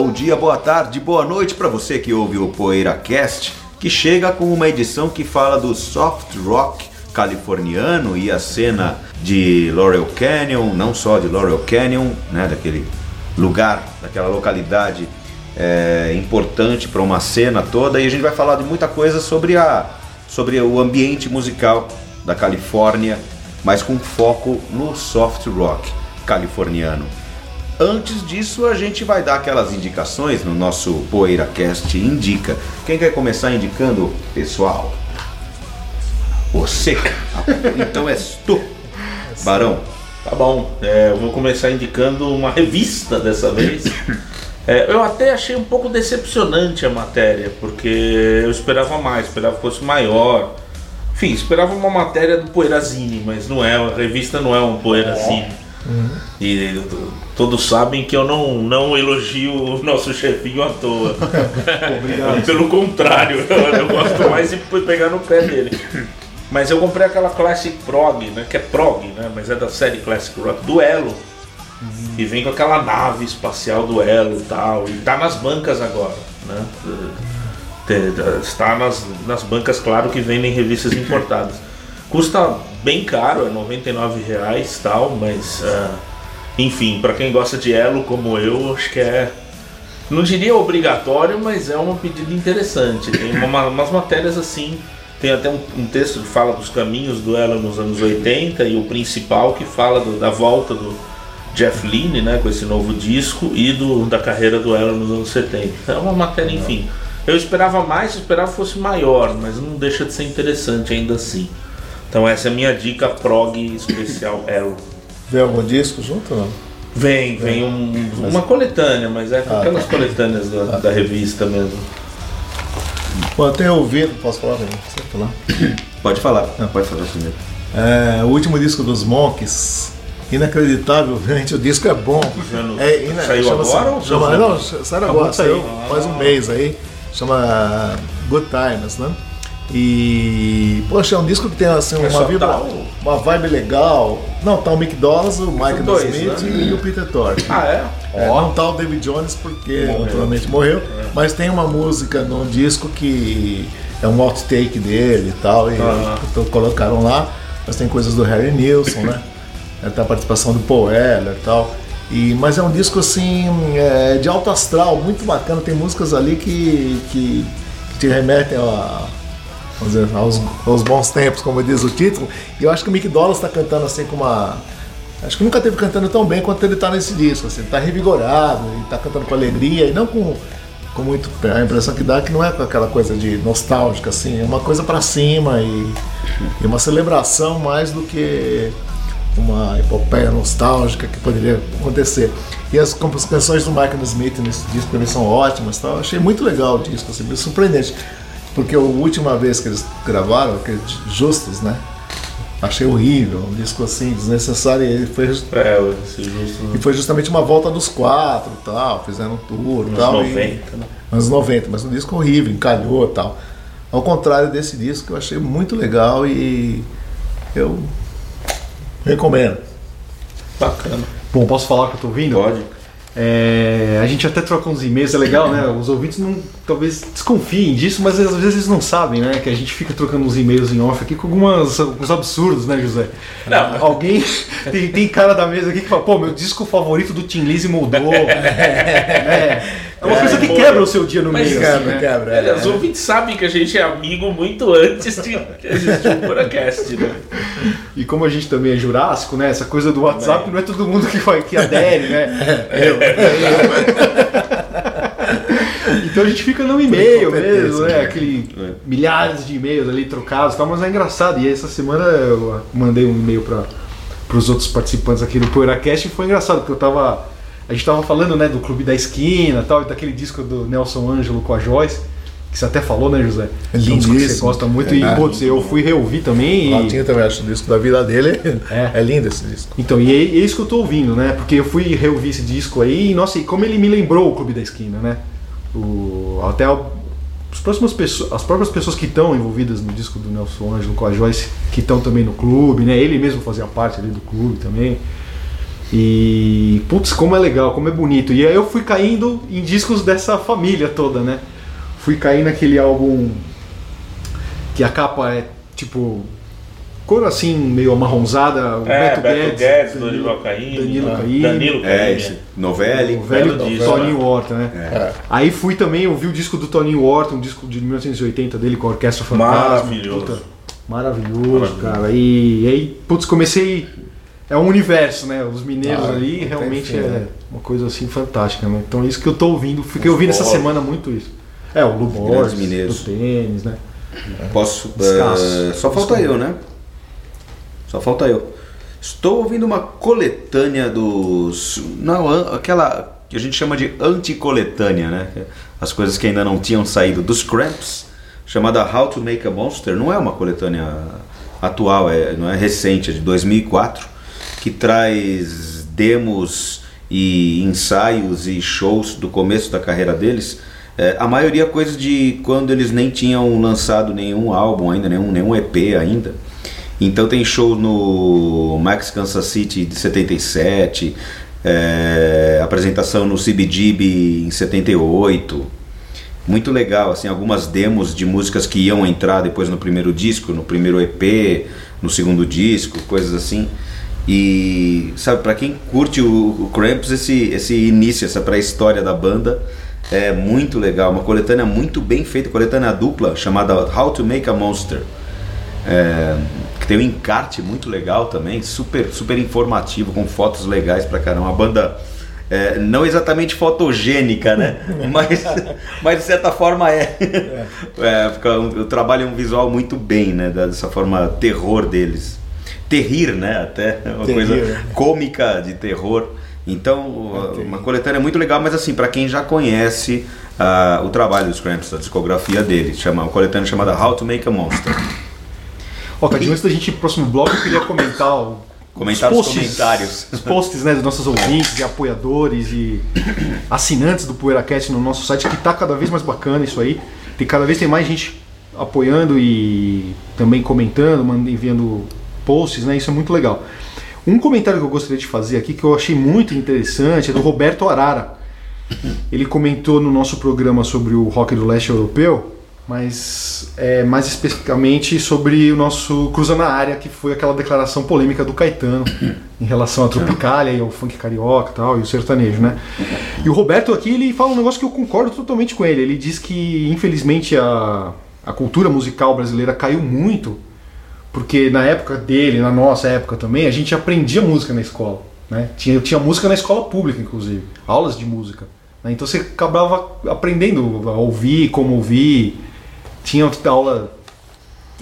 Bom dia, boa tarde, boa noite para você que ouve o PoeiraCast, que chega com uma edição que fala do soft rock californiano e a cena de Laurel Canyon, não só de Laurel Canyon, né, daquele lugar, daquela localidade é, importante para uma cena toda, e a gente vai falar de muita coisa sobre, a, sobre o ambiente musical da Califórnia, mas com foco no soft rock californiano. Antes disso, a gente vai dar aquelas indicações no nosso PoeiraCast Indica. Quem quer começar indicando, pessoal? Você. Então és tu, Barão. Tá bom, é, eu vou começar indicando uma revista dessa vez. É, eu até achei um pouco decepcionante a matéria, porque eu esperava mais, esperava que fosse maior. Enfim, esperava uma matéria do Poeirazine, mas não é, a revista não é um Poeirazine. Uhum. E todos sabem que eu não, não elogio o nosso chefinho à toa. Pelo contrário, eu gosto mais de pegar no pé dele. Mas eu comprei aquela Classic Prog, né? Que é Prog, né? Mas é da série Classic Rock, Duelo. Uhum. E vem com aquela nave espacial Duelo e tal. E tá nas bancas agora, né? Está nas, nas bancas, claro que vendem revistas importadas. Custa bem caro, é 99 reais tal, mas uh, enfim, para quem gosta de Elo como eu, acho que é. Não diria obrigatório, mas é uma pedida interessante. Tem uma, umas matérias assim. Tem até um, um, texto que fala dos caminhos do Elo nos anos 80 e o principal que fala do, da volta do Jeff Lynne, né, com esse novo disco e do, da carreira do Elo nos anos 70. É uma matéria, enfim. Eu esperava mais, eu esperava fosse maior, mas não deixa de ser interessante ainda assim. Então essa é a minha dica prog especial Elo. Vem algum disco junto ou não? Vem, vem um, uma coletânea, mas é ah, aquelas tá. coletâneas da, ah. da, revista mesmo. Bom, eu tenho ouvido, posso falar? Você falar? Pode falar, não, pode falar primeiro. É, o último disco dos Monks, inacreditavelmente o disco é bom. É, ina, saiu agora ou chama, Não, saiu agora, saiu faz um mês aí. Chama Good Times, né? E, poxa, é um disco que tem assim, é uma, vibra, uma vibe legal. Não, tá o Mick Dollars, o Mike dois, Smith né? e o Peter Tork. Ah, é? é não tá o David Jones porque morreu. naturalmente morreu, é. mas tem uma música no disco que é um outtake dele e tal, e então colocaram lá. Mas tem coisas do Harry Nilsson, né? Tem a participação do Paul Weller e tal. E, mas é um disco assim é, de alto astral, muito bacana. Tem músicas ali que, que, que te remetem a vamos dizer, aos, aos bons tempos, como diz o título. E eu acho que o Mick Dollars está cantando assim com uma. Acho que nunca teve cantando tão bem quanto ele está nesse disco. Assim, ele tá revigorado, ele tá cantando com alegria e não com, com muito. A impressão que dá é que não é com aquela coisa de nostálgica, assim, é uma coisa para cima e, e uma celebração mais do que uma epopeia nostálgica que poderia acontecer. E as canções do Michael Smith nesse disco também são ótimas. Tal. Achei muito legal o disco, assim, surpreendente. Porque a última vez que eles gravaram, aqueles Justos, né? Achei horrível, um disco assim, desnecessário. E foi, é, esse justo, e foi justamente uma volta dos quatro tal, fizeram um tour e tal. 90, e, né? Anos 90, mas um disco horrível, encalhou e tal. Ao contrário desse disco que eu achei muito legal e eu recomendo. Bacana. Bom, posso falar que eu tô ouvindo? Pode. É, a gente até troca uns e-mails, é legal, né? Os ouvintes não, talvez desconfiem disso, mas às vezes eles não sabem, né? Que a gente fica trocando uns e-mails em off aqui com algumas, alguns absurdos, né, José? Não. Alguém. Tem, tem cara da mesa aqui que fala, pô, meu disco favorito do Tim Lizzy mudou. é, é uma coisa que quebra o seu dia no meio. Quebra, né? quebra. É, os ouvintes sabem que a gente é amigo muito antes de existir o Puracast, né? E como a gente também é jurássico, né? Essa coisa do WhatsApp Bem. não é todo mundo que, vai, que adere, né? Eu. Então a gente fica no e-mail mesmo, né? Aquele é. milhares de e-mails ali trocados tal, mas é engraçado. E essa semana eu mandei um e-mail para os outros participantes aqui do PoeiraCast e foi engraçado, porque eu tava A gente tava falando, né, do Clube da Esquina tal, e daquele disco do Nelson Ângelo com a Joyce, que você até falou, né, José? É um disco que você gosta muito. É, e, é. eu fui reouvir também. Lá E... tinha também, acho, o disco da vida dele. É. É, lindo esse disco. Então, e é, é isso que eu tô ouvindo, né? Porque eu fui reouvir esse disco aí, e nossa, e como ele me lembrou o Clube da Esquina, né? O, até as, próximas pessoas, as próprias pessoas que estão envolvidas no disco do Nelson Ângelo com a Joyce, que estão também no clube, né? Ele mesmo fazia parte ali do clube também. E putz, como é legal, como é bonito. E aí eu fui caindo em discos dessa família toda, né? Fui cair naquele álbum que a capa é tipo cor assim meio amarronzada, o É, Beto, Beto Guedes, Guedes, Danilo, Danilo Caim. Danilo ah, Caymmi. Danilo É, esse Novelli. o velho belo do disco, Toninho Horta, né? É. Aí fui também ouvir o disco do Toninho Horta, um disco de 1980 dele com a Orquestra Fantasma. Maravilhoso. Puta, maravilhoso, Maravilhoso. cara. E, e aí, putz, comecei. É um universo, né? Os mineiros Ah, ali tem realmente fim, é né? uma coisa assim fantástica, né? Então é isso que eu tô ouvindo. Fiquei Os ouvindo essa Borges. semana muito isso. É, o Lu Grandes Borges, mineiros. do tênis, né? Posso. Eh, só falta Desculpa. eu, né? Só falta eu. Estou ouvindo uma coletânea dos. Não, aquela que a gente chama de anticoletânea, né? As coisas que ainda não tinham saído dos Cramps, chamada How to Make a Monster. Não é uma coletânea atual, é, não é recente, é de 2004, que traz demos e ensaios e shows do começo da carreira deles. É, a maioria coisas de quando eles nem tinham lançado nenhum álbum ainda, nenhum, nenhum EP ainda. Então tem show no Max Kansas City de 77, é, apresentação no CBGB em 78. Muito legal, assim, algumas demos de músicas que iam entrar depois no primeiro disco, no primeiro EP, no segundo disco, coisas assim. E sabe, para quem curte o, o Cramps, esse, esse início, essa pré-história da banda é muito legal. Uma coletânea muito bem feita, coletânea dupla chamada How to Make a Monster. É, que tem um encarte muito legal também, super, super informativo, com fotos legais pra caramba. Uma banda é, não exatamente fotogênica, né? mas, mas de certa forma é. é fica um, um visual muito bem, né? Dessa forma terror deles. Terrir, né? Até uma Terrir, coisa né? cômica de terror. Então, Ok. uma coletânea muito legal, mas assim, para quem já conhece ah, o trabalho dos Cramps, a discografia deles, chama, uma coletânea chamada How to Make a Monster. Ó, Tadinho, antes da gente ir pro próximo bloco, eu queria comentar o, Comentar os comentários. Os posts né, dos nossos ouvintes e apoiadores e assinantes do PoeiraCast no nosso site, que tá cada vez mais bacana isso aí. Tem cada vez tem mais gente apoiando e também comentando, mandando, enviando posts, né? Isso é muito legal. Um comentário que eu gostaria de fazer aqui, que eu achei muito interessante, é do Roberto Arara. Ele comentou no nosso programa sobre o rock do leste europeu, mas é, mais especificamente sobre o nosso Cruza na Área, que foi aquela declaração polêmica do Caetano em relação à Tropicália e ao funk carioca e tal, e o sertanejo, né? E o Roberto aqui, ele fala um negócio que eu concordo totalmente com ele. Ele diz que, infelizmente, a, a cultura musical brasileira caiu muito, porque na época dele, na nossa época também, a gente aprendia música na escola. Né? Tinha, tinha música na escola pública, inclusive, aulas de música. né? Então você acabava aprendendo a ouvir, como ouvir. Tinha aula.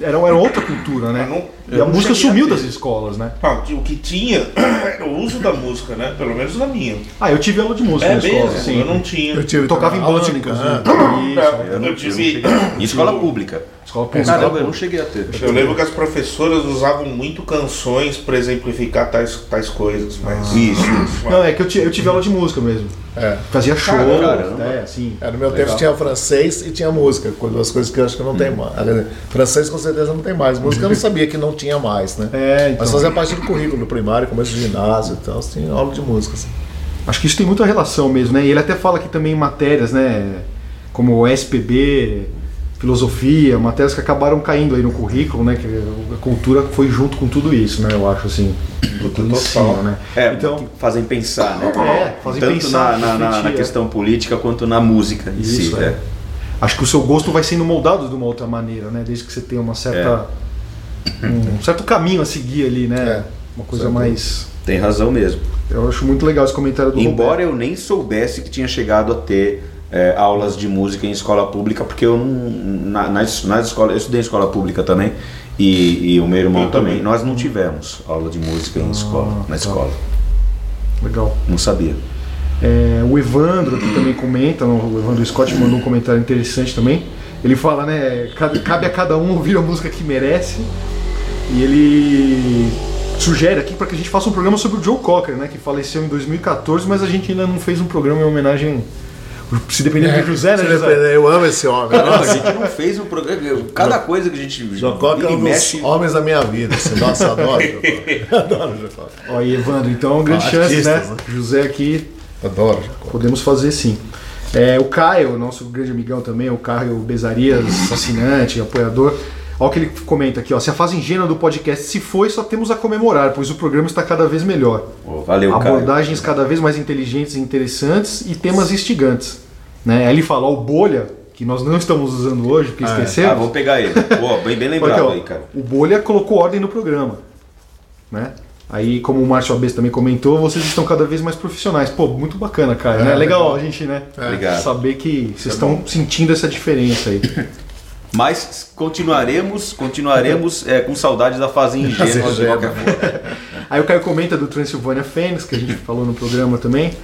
Era, era outra cultura, né? Não- e a música sumiu das escolas, né? Ah, o que tinha era o uso da música, né? Pelo menos na minha. Ah, eu tive aula de música É na escola, mesmo, sim. eu não tinha. Eu tive Eu tocava em inclusive. canto. Isso, Eu, Eu não- tive. Em escola pública. escola pública. Caramba, eu não cheguei a ter. Eu lembro que as professoras usavam muito canções para exemplificar tais, tais coisas, mas. Isso. Não, é que eu, eu tive aula de música mesmo. É. Fazia show, Caramba. né? Assim. É, no meu Legal. tempo tinha francês e tinha música, duas coisas que eu acho que não tem mais. Francês com certeza não tem mais. Música eu não sabia que não tinha mais, né? É, então. Mas fazia parte do currículo do primário, começo do ginásio e tal, tinha aula de música. Assim. Acho que isso tem muita relação mesmo, né? E ele até fala aqui também em matérias, né? Como SPB, filosofia, matérias que acabaram caindo aí no currículo, né? Que a cultura foi junto com tudo isso, né? Eu acho assim. Tudo em Total. cima, né? É, Então, fazem pensar, né? É, fazem Tanto pensar, na, na- na- é. questão política quanto na música em Isso, si. é. é. acho que o seu gosto vai sendo moldado de uma outra maneira, né? Desde que você tenha uma certa. Um certo caminho a seguir ali, né? É, uma coisa sem mais. Tem razão mesmo. Eu acho muito legal esse comentário do Embora Roberto. eu nem soubesse que tinha chegado a ter é, aulas de música em escola pública, porque eu não. Na, nas, nas escolas, eu estudei em escola pública também, e, e o meu irmão Eu também. Nós não tivemos aula de música em escola, na tá. escola. Legal. Não sabia. É, o Evandro aqui também comenta, o Evandro Scott mandou um comentário interessante também. Ele fala, né, cabe a cada um ouvir a música que merece. E ele sugere aqui para que a gente faça um programa sobre o Joe Cocker, né, que faleceu em 2014, mas a gente ainda não fez um programa em homenagem se depender é, do José, né, José? Eu amo esse homem. Não, a gente não fez um programa. Cada coisa que a gente. Cocker é um dos homens da minha vida. Assim, nossa, adoro Adoro o Joe Cocker. Ó, e Evandro, então é uma grande ah, chance, né? né? José aqui. Adoro. Podemos fazer sim. É, o Caio, nosso grande amigão também, o Caio Bezarias, assinante, apoiador. Olha o que ele comenta aqui, ó. Se a fase ingênua do podcast se foi, só temos a comemorar, pois o programa está cada vez melhor. Oh, valeu, Abordagens Caio. cada vez mais inteligentes e interessantes e temas instigantes. Né? Aí ele fala, o Bolha, que nós não estamos usando hoje, porque ah, esquecemos. Ah, vamos pegar ele. Pô, bem, bem lembrado porque, ó, aí, cara. O Bolha colocou ordem no programa. Né? Aí, como o Márcio Abes também comentou, vocês estão cada vez mais profissionais. Pô, muito bacana, cara. É, né? Legal, legal a gente, né? É. Saber que vocês é estão sentindo essa diferença aí. Mas continuaremos, continuaremos é, com saudade da fase ingênua de qualquer forma. Aí o Caio comenta do Transylvania Fênix, que a gente falou no programa também.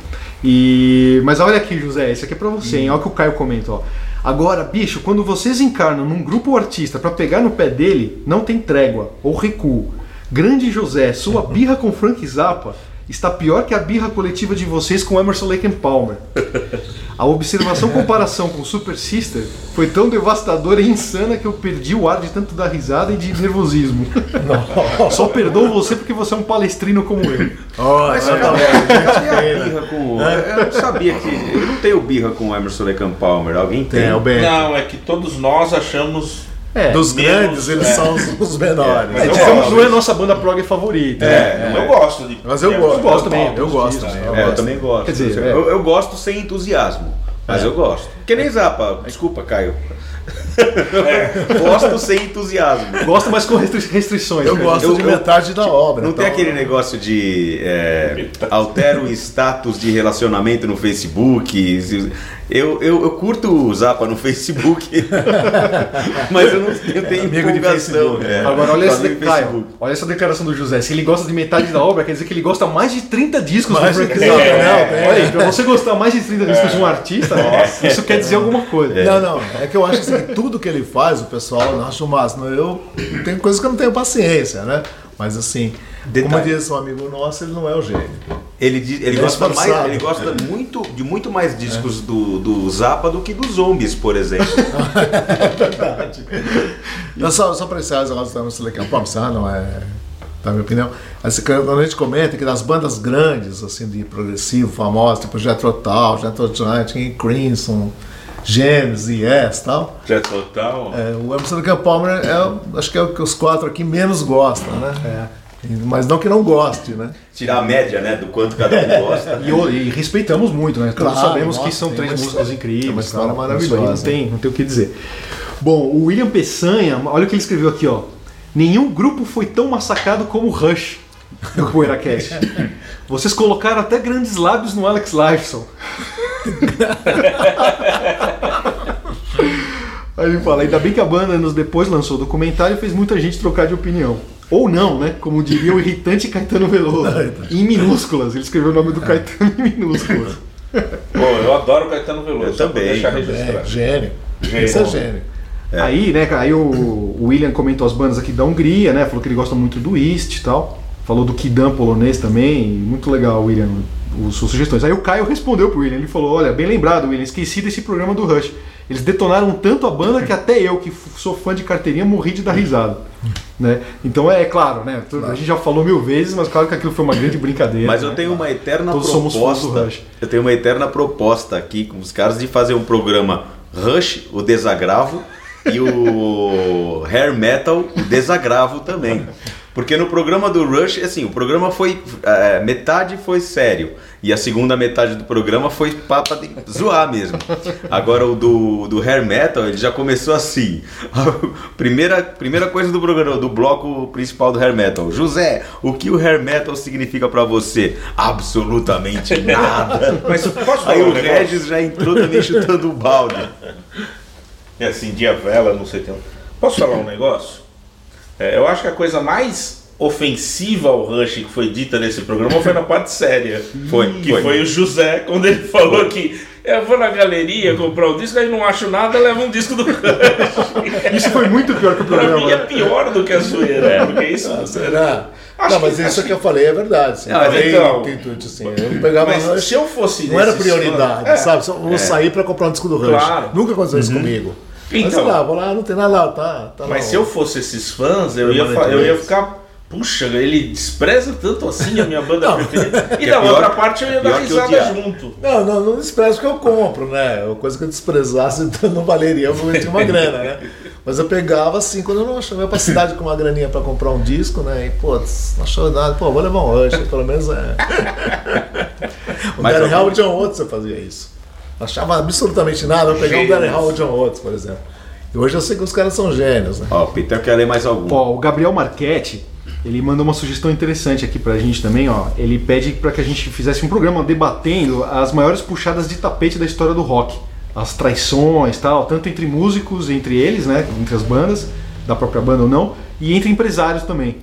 E mas olha aqui, José, isso aqui é para você, hein? Olha o que o Caio comenta, ó. Agora, bicho, quando vocês encarnam num grupo artista para pegar no pé dele, não tem trégua ou recuo. Grande José, sua birra com Frank Zappa está pior que a birra coletiva de vocês com Emerson Lake and Palmer. A observação comparação com Super Sister foi tão devastadora e insana que eu perdi o ar de tanto dar risada e de nervosismo. Só perdoo você porque você é um palestrino como eu. Oh, Mas eu, eu, birra com, eu não sabia que. Eu não tenho birra com o Emerson Lake and Palmer. Alguém tem? tem não, é que todos nós achamos é, dos grandes, eles é. são os, os menores. É, digamos, não é a nossa banda prog favorita. É, né? eu gosto de. Mas eu, gosto, eu gosto também. Eu gosto também. Eu, eu também gosto. Quer dizer, eu, eu gosto sem entusiasmo. Mas eu gosto. Que nem Zapa. Desculpa, Caio. É. gosto sem entusiasmo. Gosto, mas com restrições. Eu gosto eu, de metade da obra. Não então... tem aquele negócio de é, altero o status de relacionamento no Facebook. Eu, eu, eu curto o Zapa no Facebook, mas eu não eu tenho Amigo empolgação. De é, Agora, olha essa, Caio, olha essa declaração do José. Se ele gosta de metade da obra, quer dizer que ele gosta mais de 30 discos mais do Frank Zappa. É, olha aí, pra você gostar mais de 30 discos de um artista, Nossa, isso quer dizer alguma coisa. Não, não. É que eu acho assim, tudo que ele faz, o pessoal acha o máximo. Eu tenho coisas que eu não tenho paciência, né? Mas assim, Detalhe. como diz um amigo nosso, ele não é o gênio. Ele, ele, ele, gosta, mais, ele gosta muito, de muito mais discos é. do, do Zappa do que dos Zombies, por exemplo. é verdade. Então, só, só para encerrar, nós estamos Silicon não é na minha opinião. Assim, quando a gente comenta que das bandas grandes, assim, de progressivo, famosas, tipo Jethro Tull, Jethro Giant, Crimson, Genesis e Yes e tal. Jethro Tull. É, o Emerson Palmer é, acho que é o que os quatro aqui menos gostam, né? É. Mas não que não goste, né? Tirar a média, né? Do quanto cada um gosta. e, e, respeitamos muito, né? Claro, Todos sabemos nossa, que são três músicas incríveis. É uma história maravilhosa. Não tem, não tem o que dizer. Bom, o William Peçanha, olha o que ele escreveu aqui, ó. Nenhum grupo foi tão massacrado como o Rush no PoeiraCast. Vocês colocaram até grandes lábios no Alex Lifeson. Aí ele fala, ainda bem que a banda anos depois lançou o documentário e fez muita gente trocar de opinião. Ou não, né? Como diria o irritante Caetano Veloso. em minúsculas. Ele escreveu o nome do Caetano em minúsculas. Pô, eu adoro o Caetano Veloso. Eu também. Deixar registrado. Gênio. gênio. Isso é gênio. É. Aí, né, aí o, o, William comentou as bandas aqui da Hungria, né? Falou que ele gosta muito do East e tal. Falou do Kidan polonês também. Muito legal, William, as suas sugestões. Aí o Caio respondeu pro William. Ele falou: Olha, bem lembrado, William, esqueci desse programa do Rush. Eles detonaram tanto a banda que até eu, que sou fã de carteirinha, morri de dar risada. Né? Então é, é claro, né? A gente já falou mil vezes, mas claro que aquilo foi uma grande brincadeira. Mas eu né? tenho uma eterna Todos proposta. Eu tenho uma eterna proposta aqui com os caras de fazer um programa Rush, o desagravo, e o Hair Metal, o desagravo também. Porque no programa do Rush, assim, o programa foi. É, metade foi sério. E a segunda metade do programa foi papa de zoar mesmo. Agora o do, do hair metal, ele já começou assim. A primeira, primeira coisa do programa, do bloco principal do hair metal. José, o que o hair metal significa para você? Absolutamente nada. Mas posso Aí o Regis já entrou também chutando o balde. É assim, dia vela, não sei tem. Posso falar um negócio? É, eu acho que a coisa mais ofensiva ao Rush que foi dita nesse programa foi na parte séria. Foi, Que foi. foi o José, quando ele falou que eu vou na galeria comprar um disco, aí não acho nada, leva um disco do Rush. Isso foi muito pior que o pra mim programa. é né? pior do que a zoeira, porque isso. Ah, será? Acho não, mas que- isso acho que eu falei é verdade. Assim, Não, eu falei então- intuito, assim, eu pegava Mas Rush, se eu fosse não era prioridade, É. sabe? Só vou sair pra comprar um disco do Rush. Claro. Nunca aconteceu isso comigo. Mas Então. sei lá, vou lá, não tem nada lá, tá, tá lá. Mas se eu fosse esses fãs, eu ia, eu ia ficar. Puxa, ele despreza tanto assim a minha banda Não. preferida. E Que é da pior- outra parte eu ia dar risada junto. Não, não, não desprezo que eu compro, né? Uma coisa que eu desprezasse então não valeria, eu tinha uma grana, né? Mas eu pegava assim, quando eu não achava, eu ia pra cidade com uma graninha pra comprar um disco, né? E, pô, não achou nada, pô, vou levar um Rush, pelo menos é. o Mas algum- Howard John Oates eu fazia isso. Não achava absolutamente nada, eu pegava o Gênios. Danny Howard John Oates, por exemplo. E hoje eu sei que os caras são gênios, né? Ó, o Peter quer ler mais algum. Ó, o Gabriel Marchetti, ele mandou uma sugestão interessante aqui pra gente também, ó. Ele pede pra que a gente fizesse um programa debatendo as maiores puxadas de tapete da história do rock. As traições tal, tanto entre músicos, entre eles, né? Entre as bandas, da própria banda ou não, e entre empresários também,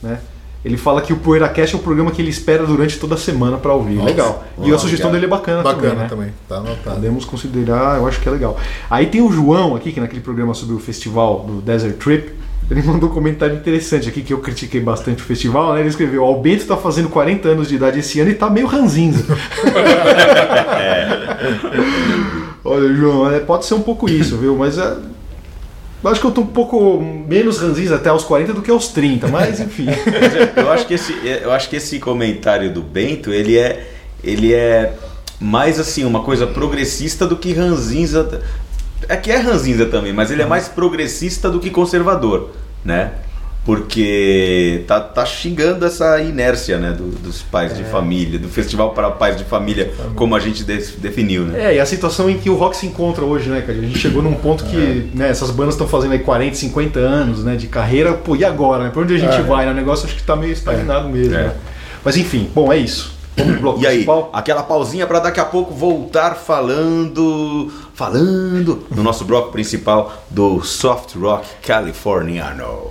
né? Ele fala que o PoeiraCast é o programa que ele espera durante toda a semana pra ouvir. Nossa. Legal. E a Legal. sugestão dele é bacana, Bacana também, né? também, tá anotado. Podemos considerar, eu acho que é legal. Aí tem o João aqui, que naquele programa sobre o festival do Desert Trip, ele mandou um comentário interessante aqui, que eu critiquei bastante o festival, né? Ele escreveu, o Bento tá fazendo 40 anos de idade esse ano e tá meio ranzinza. Olha, João, é, pode ser um pouco isso, viu? Mas é, eu acho que eu tô um pouco menos ranzinza até aos 40 do que aos 30, mas enfim. Eu- eu acho que esse, eu acho que esse comentário do Bento, ele é, ele é mais assim uma coisa progressista do que ranzinza. É que é ranzinza também, mas ele é mais progressista do que conservador, né? Porque tá, tá xingando essa inércia, né, do- dos pais de família, do festival para pais de família, como a gente de- definiu, né? É, e a situação em que o rock se encontra hoje, né, cara? A gente chegou num ponto que né, essas bandas estão fazendo aí 40, 50 anos né, de carreira, pô, e agora? Né? Pra onde a gente É. vai? né? O negócio acho que tá meio estagnado mesmo, É. né? Mas enfim, bom, é isso. Vamos pro bloco E aí, principal. aquela pausinha para daqui a pouco voltar falando, falando no nosso bloco principal do soft rock californiano,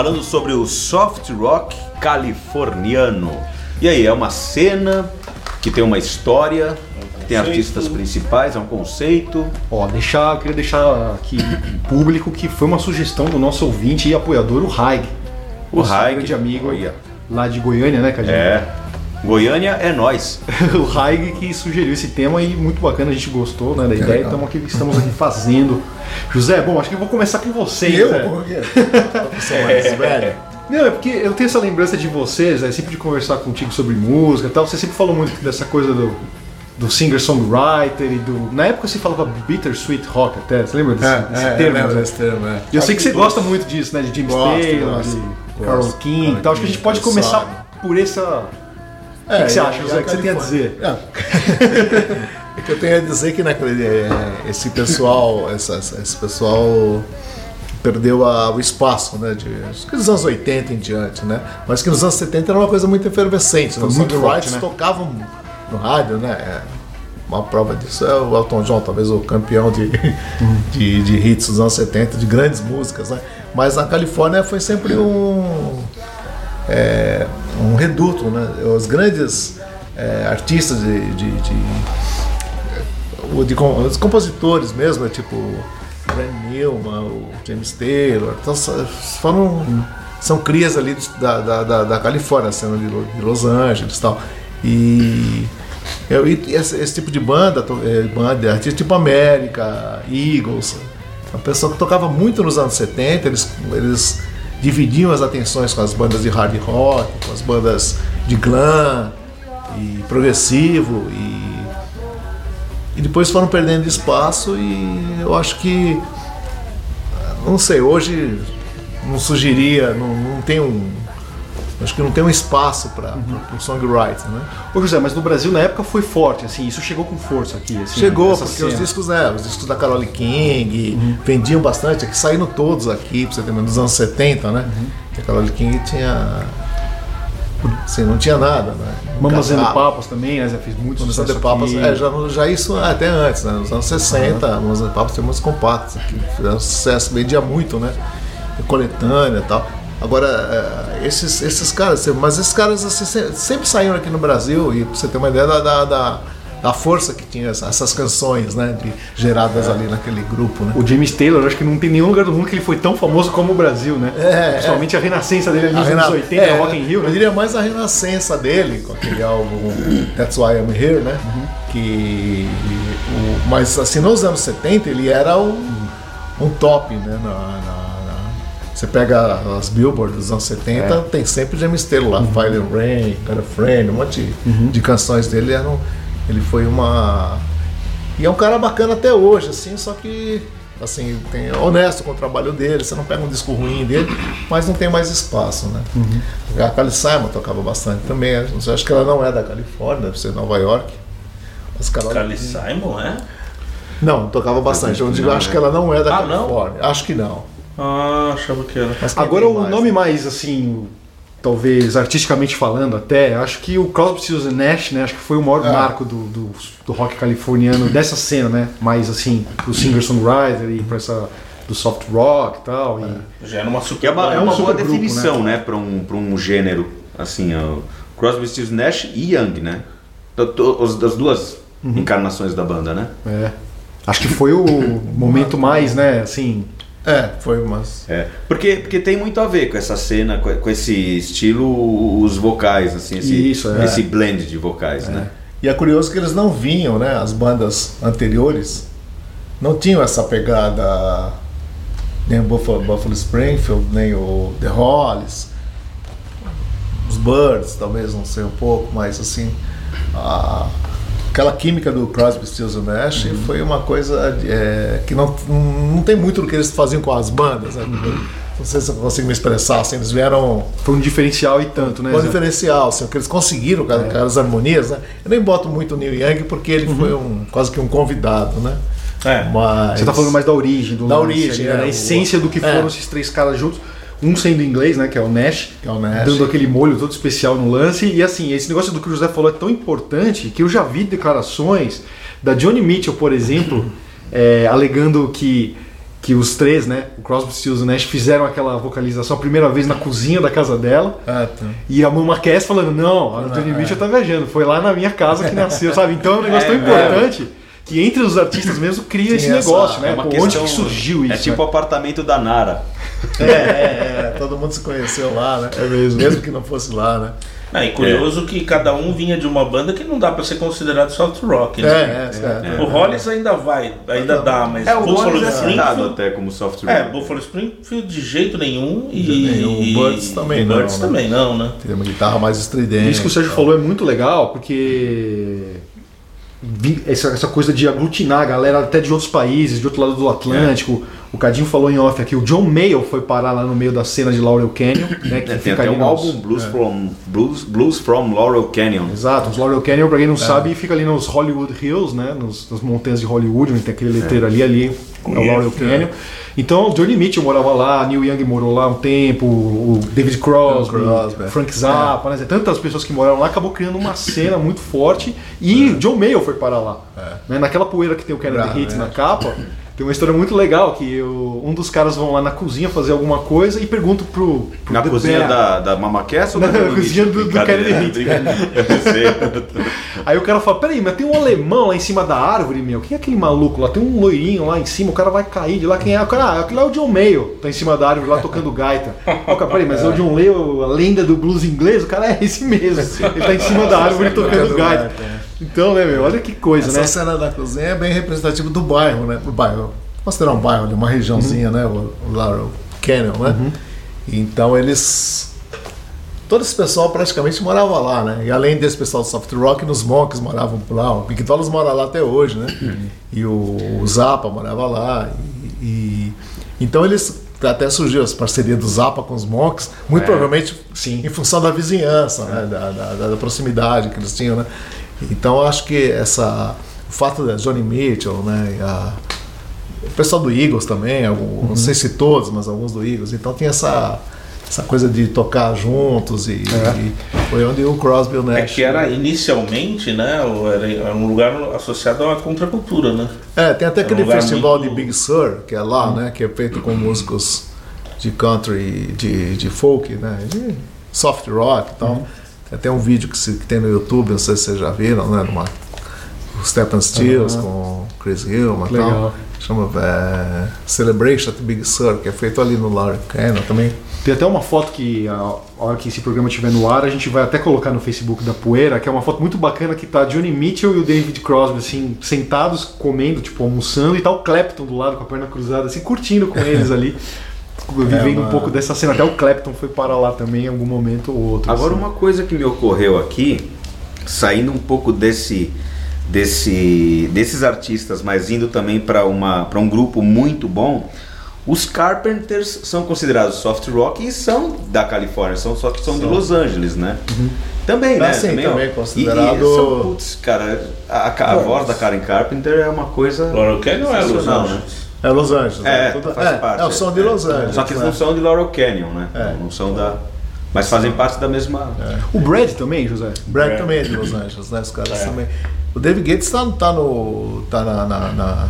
Falando sobre o soft rock californiano. E aí, é uma cena que tem uma história, tem artistas principais, é um conceito. Ó, deixar, eu queria deixar aqui público que foi uma sugestão do nosso ouvinte e apoiador, o Raig. O Raig, grande amigo olha. lá de Goiânia, né, Cadinho? É. Goiânia é nós. o Raig que sugeriu esse tema e muito bacana, a gente gostou né, da ideia, legal. então aqui, estamos aqui fazendo. José, bom, acho que eu vou começar com você, eu, Zé? por quê? Mais velho. Não, é porque eu tenho essa lembrança de vocês, é sempre de conversar contigo sobre música e tal. Você sempre falou muito dessa coisa do, do singer-songwriter e do. Na época você falava bittersweet rock até, você lembra desse, desse É, é, termo? eu lembro né? desse termo, é. E eu sei que você gosta muito disso, né? De James Gosto, Taylor, gosto, de gosto. Carl King e tal. Acho que a gente pode começar King, por essa. É, que que você e- acha, e José? O que você tem a dizer? É. O que eu tenho a dizer que naquele, é, esse pessoal, essa- esse pessoal perdeu a- o espaço, né? De, acho que dos anos 80 em diante, né? Mas que nos anos 70 era uma coisa muito efervescente. né? Os muito songwriters forte, né? tocavam no rádio, né? É, Uma prova disso é o Elton John, talvez o campeão de, de, de hits dos anos 70, de grandes músicas, né? Mas na Califórnia foi sempre um é, um reduto, né? Os grandes é, artistas de, de, de, de os compositores mesmo, né? tipo Brian Newman, o James Taylor, então, foram são crias ali da, da, da, da Califórnia, sendo de Lo- de Los Angeles e tal. E Eu, e esse, esse tipo de banda, eh, banda, artista tipo América, Eagles, uma pessoa que tocava muito nos anos 70, eles, eles dividiam as atenções com as bandas de hard rock, com as bandas de glam e progressivo e, e depois foram perdendo espaço e eu acho que não sei, hoje não surgiria, não, não tem um. Acho que não tem um espaço para o songwriter, né? Ô José, mas no Brasil na época foi forte, assim, isso chegou com força aqui. Assim, Chegou, porque os cena. discos, né, os discos da Carole King vendiam bastante, é que saíram todos aqui, pra você ter nos anos 70, né? Que a Carole King tinha. Assim, não tinha nada, né? Mamas and. Papas também, né? Zé? Fez muito Mamas sucesso Papas, aqui. é, já, já isso até antes, né? Nos anos 60, Mamas and Papas tinha umas compactas que fizeram sucesso, vendia muito, né? Coletânea e tal. Agora, é, esses, esses caras, mas esses caras assim, se- sempre saíram aqui no Brasil, e pra você ter uma ideia da, da, da, da força que tinha essa- essas canções, né? De, geradas ali naquele grupo, né? O James Taylor, acho que não tem nenhum lugar do mundo que ele foi tão famoso como o Brasil, né? É, Principalmente a renascença dele ali nos anos rena- 80, é, Rock in Rio, Eu né? diria mais a renascença dele, com aquele álbum That's Why I'm Here, né? Uhum. Que, o- mas assim, nos anos 70 ele era um, um top, né? Na- na- você pega as Billboard dos anos 70, É. tem sempre James Taylor lá, Uhum. Fire and Rain, Got a Friend, um monte de, de canções dele. Eram, ele foi uma. E é um cara bacana até hoje, assim, só que assim, tem, é honesto com o trabalho dele, você não pega um disco ruim dele, mas não tem mais espaço, né? A Cali Simon tocava bastante também, não sei, acho que ela não é da Califórnia, deve ser Nova York. Mas Carol... Carly Simon, é? Não, tocava bastante. Eu digo, acho que ela não é da Ah, não? Califórnia. Acho que não. Ah, achava que era. Agora o mais? nome mais, assim, talvez artisticamente falando até, acho que o Crosby, Stills Nash, né? Acho que foi o maior É. marco do, do, do rock californiano dessa cena, né? Mais assim, pro singer-songwriter e pra essa do soft rock e tal. E, Já era uma Que super. é uma, é um uma boa supergrupo, definição, né, para um, pra um gênero, assim, ó, Crosby, Stills, Nash e Young, né? Das duas encarnações da banda, né? é. Acho que foi o momento mais, né, assim, É, foi umas. É, porque, porque tem muito a ver com essa cena, com, com esse estilo, os vocais, assim, esse, Isso, é. esse blend de vocais, né? E é curioso que eles não vinham, né? As bandas anteriores não tinham essa pegada, nem o Buffalo, Buffalo Springfield, nem o The Hollies, os Birds, talvez não sei um pouco, mas assim, a- aquela química do Crosby, Stills and Nash foi uma coisa é, que não, não tem muito do que eles faziam com as bandas. Né? Não sei se eu consigo me expressar, assim, eles vieram foi um diferencial e tanto, né? um Zé? diferencial, assim, o que eles conseguiram com É. as- harmonias, né? Eu nem boto muito o Neil Young porque ele foi um, quase que um convidado, né? É. Mas... Você tá falando mais da origem, do Da lance origem, né? é, da o- essência do que é. foram esses três caras juntos. Um sendo inglês, né, que é o Nash, Que é o Nash. dando aquele molho todo especial no lance. E assim, esse negócio do que o José falou é tão importante que eu já vi declarações da Johnny Mitchell, por exemplo, é, alegando que, que os três, né, o Crosby, Stills e o Nash, fizeram aquela vocalização a primeira vez na cozinha da casa dela. Ah, tá. E a Mama Cass falando, não, a Johnny é. Mitchell tá viajando, foi lá na minha casa que nasceu, sabe? Então é um negócio tão importante que entre os artistas mesmo cria esse essa- negócio, né? É uma Pô, questão, onde que surgiu isso? É tipo né? o apartamento da Nara. É, é, é, todo mundo se conheceu lá, né? É mesmo. Mesmo que não fosse lá, né? Ah, e curioso que cada um vinha de uma banda que não dá pra ser considerado soft rock, É, né? é, é. O Hollis ainda vai, ainda dá, mas É, o Buffalo é Springfield. até como soft É, rock. Buffalo Springfield de jeito nenhum e. E- Birds também e não, Birds né? também não, né? Tem uma guitarra mais estridente. Isso que o Sérgio falou é muito legal, porque essa, essa coisa de aglutinar a galera até de outros países, de outro lado do Atlântico. O Cadinho falou em off aqui, o John Mayall foi parar lá no meio da cena de Laurel Canyon, né? Que É, tem até um nos- álbum Blues, from, Blues, Blues from Laurel Canyon. Exato, os Laurel Canyon, pra quem É. não sabe, fica ali nos Hollywood Hills, né? Nos, nas montanhas de Hollywood, onde tem aquele letreiro ali, ali é o Laurel Canyon. Então, Johnny Mitchell morava lá, Neil Young morou lá um tempo, o David Crosby, Crosby, é. Frank Zappa, né? Tantas pessoas que moraram lá, acabou criando uma cena muito forte e John Mayall foi para lá. Né? Naquela poeira que tem o Kennedy Bravo, Hits é. na capa, tem uma história muito legal que o- um dos caras vão lá na cozinha fazer alguma coisa e perguntam pro, pro Na cozinha Bear. da, da Mama Cass ou Na cozinha do- do Kennedy. Eu sei. Aí o cara fala, peraí, mas tem um alemão lá em cima da árvore, meu. Quem é aquele maluco lá? Tem um loirinho lá em cima, o cara vai cair de lá. Quem é? O cara, ah, aquele lá é o John Mayo, tá em cima da árvore lá tocando gaita. O cara, peraí, mas é o John Mayo, a lenda do blues inglês? O cara é esse mesmo. Ele tá em cima da árvore tocando Tocando gaita. É. Então, né, meu? Olha que coisa, Essa né? cena da cozinha é bem representativa do bairro, né? Do bairro. Considerar um bairro ali, uma regiãozinha, né? O o Laurel Canyon, né? Então eles. Todo esse pessoal praticamente morava lá, né? E além desse pessoal do soft rock, nos Monks moravam por lá. O Pink Dollars mora lá até hoje, né? E o, o Zappa morava lá. E, e- então eles até surgiu essa parceria do Zappa com os Monks, muito provavelmente Sim. em função da vizinhança, né? da, da- da- da proximidade que eles tinham, né? Então eu acho que essa o fato da Johnny Mitchell, né? e a- o pessoal do Eagles também, algum- não sei se todos, mas alguns do Eagles. Então tem essa essa coisa de tocar juntos e, e foi onde o Crosby o É Nash. que era inicialmente, né? Era, um lugar associado à contracultura, né? É, tem até um aquele lugar festival muito- de Big Sur, que é lá, né? Que é feito com músicos de country, de, de folk, né? De soft rock e tal. Tem até um vídeo que, se- que tem no YouTube, não sei se vocês já viram, né? Numa, o Stephen Stills com o Chris Hillman e tal. Chama é, Celebration at Big Sur, que é feito ali no Larry Canyon também. Tem até uma foto que a hora que esse programa estiver no ar, a gente vai até colocar no Facebook da Poeira, que é uma foto muito bacana que tá Johnny Mitchell e o David Crosby assim, sentados comendo, tipo almoçando e tá o Clapton do lado com a perna cruzada assim, curtindo com eles ali. Vivendo uma- um pouco dessa cena. Até o Clapton foi para lá também em algum momento ou outro. Agora assim. uma coisa que me ocorreu aqui, saindo um pouco desse, desse desses artistas, mas indo também para uma para um grupo muito bom. Os Carpenters são considerados soft rock e são da Califórnia, são só que são de Los Angeles, né? Também, Ah, né? sim, também E- considerado- E, são, putz, cara, a, a- a voz da Karen Carpenter é uma coisa Laurel Canyon é Los sensacional, né? É Los Angeles. É, né? Tudo- faz é, parte. é o som de Los Angeles. Só que eles né? não são de Laurel Canyon, né? É. Não são da. Mas fazem parte da mesma. O Brad também, José. Brad É. também é de Los Angeles, né? Os caras também. O David Gates tá, tá, no, tá na, na, na,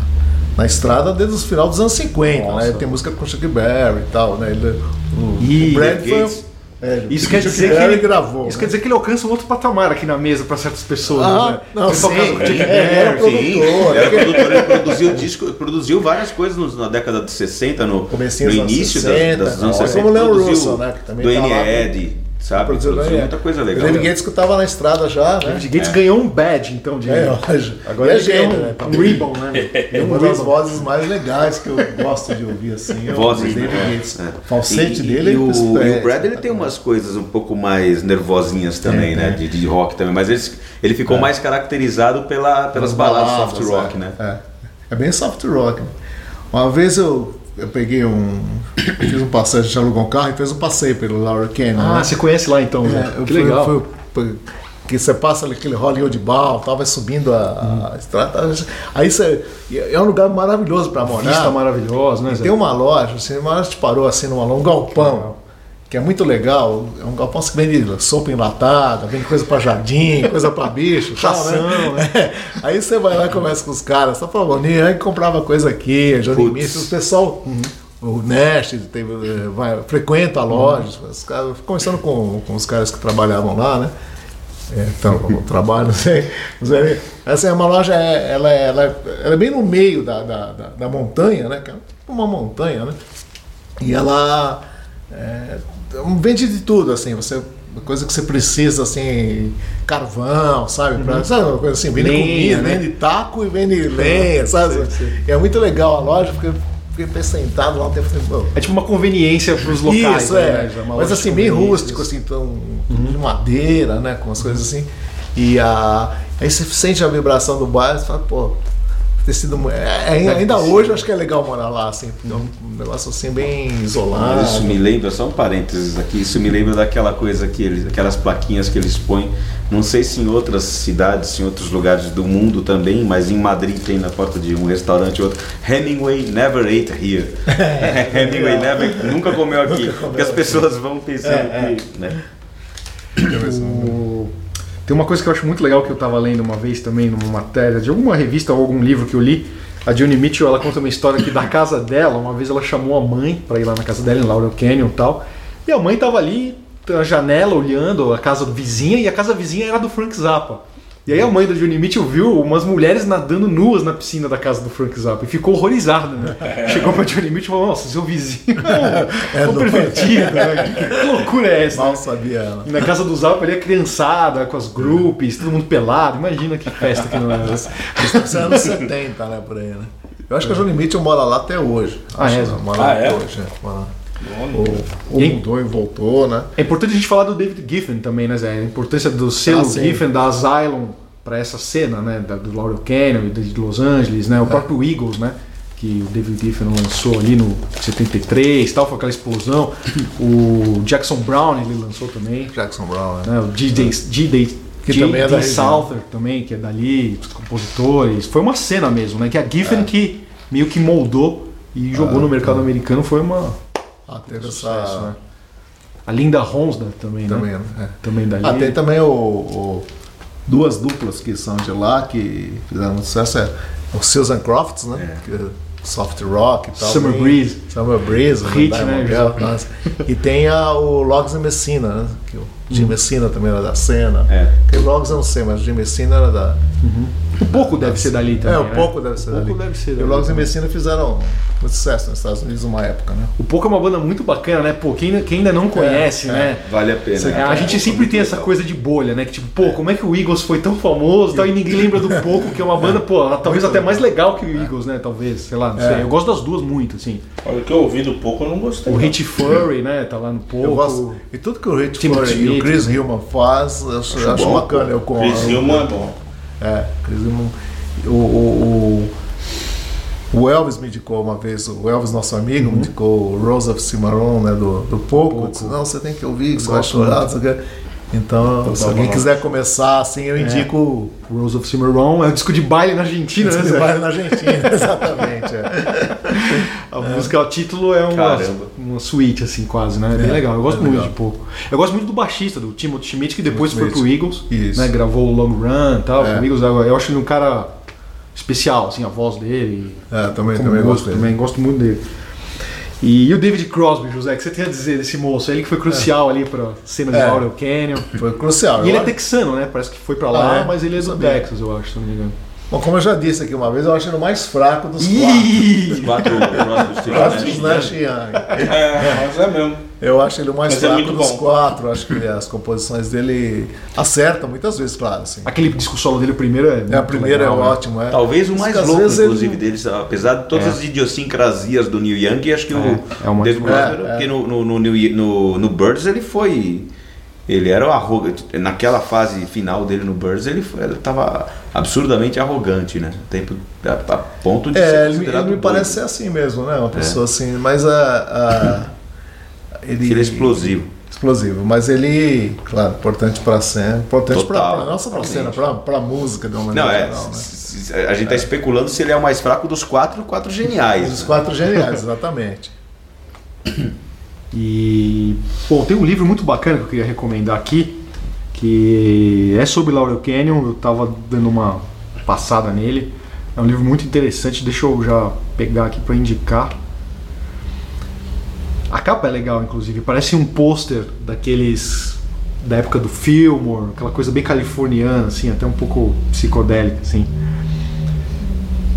na estrada desde o final dos anos 50, Nossa. né? Tem música com Chuck Berry e tal, né? Ele, o, E o Brad David foi. É, Isso quer dizer que Berry ele gravou. Isso né? quer dizer que ele alcança um outro patamar aqui na mesa para certas pessoas, Ah, né? não, ele sim. É, ele era Berry. produtor. Ele era produtor, ele produziu disco, produziu várias coisas nos- na década de 60, no, no dos anos início das- 60, das, anos assim 60. como o Leon produziu Russell, né, que também do tá lá, Ed, sabe? Produziu, Produziu muita coisa O legal. David Gates que estava na estrada já, né? David Gates ganhou um badge, então, de. É, lógico. Agora E é ele ganhou gênio, um, né? um ribbon, né? É uma das vozes mais legais que eu gosto de ouvir assim. é o Vozes, David né? Gates. É. Falsete E- dele e, é o, e o espécie, Brad ele tem umas coisas um pouco mais nervosinhas também, Tem, né? De, de rock também, mas ele, ele ficou mais caracterizado pela, pelas baladas, soft rock, é, né? É. É bem soft rock. né? Uma vez eu, eu peguei um. Fiz um passeio, a gente alugou um carro e fez um passeio pelo Laura Canyon. Ah, né? você conhece lá então, É, né? eu Que fui- legal. fui- fui- que você passa ali aquele Hollywood Ball, tal, vai subindo a, a estrada. Aí você. É um lugar maravilhoso para morar. Vista maravilhosa, né, Zé? tem uma loja, assim, uma loja que parou assim numa um galpão, que é muito legal. É um galpão que vende sopa enlatada, vende coisa pra jardim, coisa pra bicho, tal, Ração, né? É. Aí você vai lá e conversa com os caras, só falando, o Nian comprava coisa aqui. Mitchell, o pessoal. O Nash tem, eh, vai, frequenta a loja, os caras, conversando com, com os caras que trabalhavam lá, né? É, então, no trabalho, não sei. Mas é- Essa é uma loja, é- ela, é- ela, ela é bem no meio da, da, da- da montanha, né? que é Uma montanha, né? E ela é, vende de tudo, assim, você. Coisa que você precisa, assim, carvão, sabe? Pra, sabe uma coisa assim, vende Lenha, comida, né? vende taco e vende lenha, sabe? sei. E é muito legal a loja, fiquei, fiquei sentado lá um tempo "Pô, É tipo uma conveniência para os locais. isso, né, é. Uma Mas assim, bem rústico, assim, então, de madeira, né? Com as coisas assim. E a, aí você sente a vibração do bairro e fala, pô, ter sido. É, é, ainda hoje eu acho que é legal morar lá, assim, porque é um negócio assim bem isolado. Mas isso me lembra, só um parênteses aqui, isso me lembra daquela coisa que eles, aquelas plaquinhas que eles põem, não sei se em outras cidades, em outros lugares do mundo também, mas em Madrid tem na porta de um restaurante ou outro, Hemingway never ate here. Hemingway never, nunca comeu aqui, porque as pessoas vão pensando É, que, né? Tem uma coisa que eu acho muito legal que eu tava lendo uma vez também numa matéria de alguma revista ou algum livro que eu li. A Johnny Mitchell, ela conta uma história que da casa dela, uma vez ela chamou a mãe para ir lá na casa dela em Laurel Canyon e tal. E a mãe tava ali na janela olhando a casa vizinha e a casa vizinha era do Frank Zappa. E aí a mãe do Johnny Mitchell viu umas mulheres nadando nuas na piscina da casa do Frank Zappa e ficou horrorizada, né? Chegou pra Johnny Mitchell e falou, nossa, seu vizinho é um do- pervertido, né? Que, que loucura é essa? Mal sabia ela. E na casa do Zappa ali a criançada, com as groupies, todo mundo pelado. Imagina que festa que não era essa. Isso é anos 70, né, por aí, né? Eu acho que a Johnny Mitchell mora lá até hoje. Ah, Acho é? Mora Ah, lá até é? hoje, é. Mora lá. Ou, mudou e voltou, né? É importante a gente falar do David Giffen também, né, Zé? A importância do selo Ah. Giffen, da Asylum, para essa cena, né? Da, do Laurel Canyon e de Los Angeles, né? O próprio Eagles, né? Que o David Giffen lançou ali no 73 tal, foi aquela explosão. O Jackson Brown ele lançou também. Jackson Brown, né? né? O G.D. G.D. Que G.D. também é da região. Souther também, que é dali, os compositores. Foi uma cena mesmo, né? Que a Giffen que meio que moldou e jogou Ah, no mercado americano foi uma Ah, teve sucesso, essa. né? A Linda Ronstadt também, Também, né? né? É. Também dali. Ah, tem também o, o- duas duplas que são de lá que fizeram sucesso. É o Susan Crofts, né? Que é soft rock e tal. Summer Breeze. Summer Breeze, Hit, né, Bell, José? nossa. E tem a, o Logs and Messina, né? Que o Jim Messina também era da cena. É. Que o Logs eu não sei, mas o Jim Messina era da. Um pouco deve ser dali também. é, o né? pouco deve ser Pouco dali. deve ser E o dali Logs and também. Messina fizeram muito sucesso nos Estados Unidos numa época, né? O Pouco é uma banda muito bacana, né? Pô, quem, quem ainda não conhece, é. né? Vale a pena. É, a gente sempre tem essa coisa de bolha, né? Que tipo, pô, como é que o Eagles foi tão famoso e tal, e ninguém lembra do Pouco, que é uma banda, pô, ela talvez até mais legal que o Eagles, né? Talvez, sei lá, não É. sei. Eu gosto das duas muito, assim. Olha, o que eu ouvi do pouco eu não gostei. O não. Hit Furry, né? Tá lá no Pouco. Eu gosto. E tudo que o Rich Timothy Fury e o. Chris Hillman faz, eu acho, eu acho bom, bacana. Eu com Chris Hillman é bom. É, Chris Hillman. O, o, o, o Elvis me indicou uma vez, o Elvis, nosso amigo, Uhum. me indicou o Rose of Cimarron, né, do, do Pouco. Disse, não, você tem que ouvir, você vai chorar. não sei o quê. Então, se dar alguém quiser começar assim, É. eu indico Rose of Cimarron é o disco de baile na Argentina, né? Você Zé? vai na Argentina, exatamente. é. A música, o título é uma, Caramba. uma suíte, assim, quase, né? É bem É, legal. Eu gosto é muito legal. de pouco. Eu gosto muito do baixista, do Timothy Schmidt, que depois foi Timothy pro Schmidt. Eagles, Isso. né? Gravou o Long Run e tal. É. com o Eagles, eu acho ele um cara especial, assim, a voz dele. É, também, também gosto, gosto dele. também gosto muito dele. E, e o David Crosby, José, o que você tem a dizer desse moço? Ele que foi crucial ali pra cena de É. Laurel Canyon. Foi crucial. E ele é Eu- texano, né? Parece que foi pra lá, Ah, é? mas ele é do. Texas, eu acho, se não me engano. Bom, como eu já disse aqui uma vez, eu acho ele o mais fraco dos quatro. Ih! Quatro os né? Nash Young. É, mas é mesmo. Eu acho ele o mais Mas é fraco muito dos bom. quatro. Acho que as composições dele acertam muitas vezes, claro. Assim. Aquele disco solo dele, o primeiro é. É, a muito primeira legal, é né? ótimo, é. Talvez o mais louco, vezes ele- inclusive, deles, apesar de todas É. as idiosincrasias do Neil Young, acho que o é o mais É, é. porque no, no, no, no Birds ele foi. Ele era o arrogante. Naquela fase final dele no Birds, ele, foi, ele tava absurdamente arrogante, né? Tempo, a, a ponto de ser É, ele, considerado ele me doido. parece ser assim mesmo, né? Uma pessoa assim, mas a. a ele, Ele é explosivo. Explosivo, mas ele, claro, importante pra cena, importante Total, pra nossa pra cena, pra, pra música de uma maneira Não, é. geral, né? A gente tá especulando se ele é o mais fraco dos quatro, quatro geniais. Os né? quatro geniais, exatamente. E, bom, tem um livro muito bacana que eu queria recomendar aqui, que é sobre Laurel Canyon, eu tava dando uma passada nele. É um livro muito interessante, deixa eu já pegar aqui para indicar. A capa é legal, inclusive, parece um pôster daqueles da época do Fillmore, aquela coisa bem californiana, assim, até um pouco psicodélica, assim.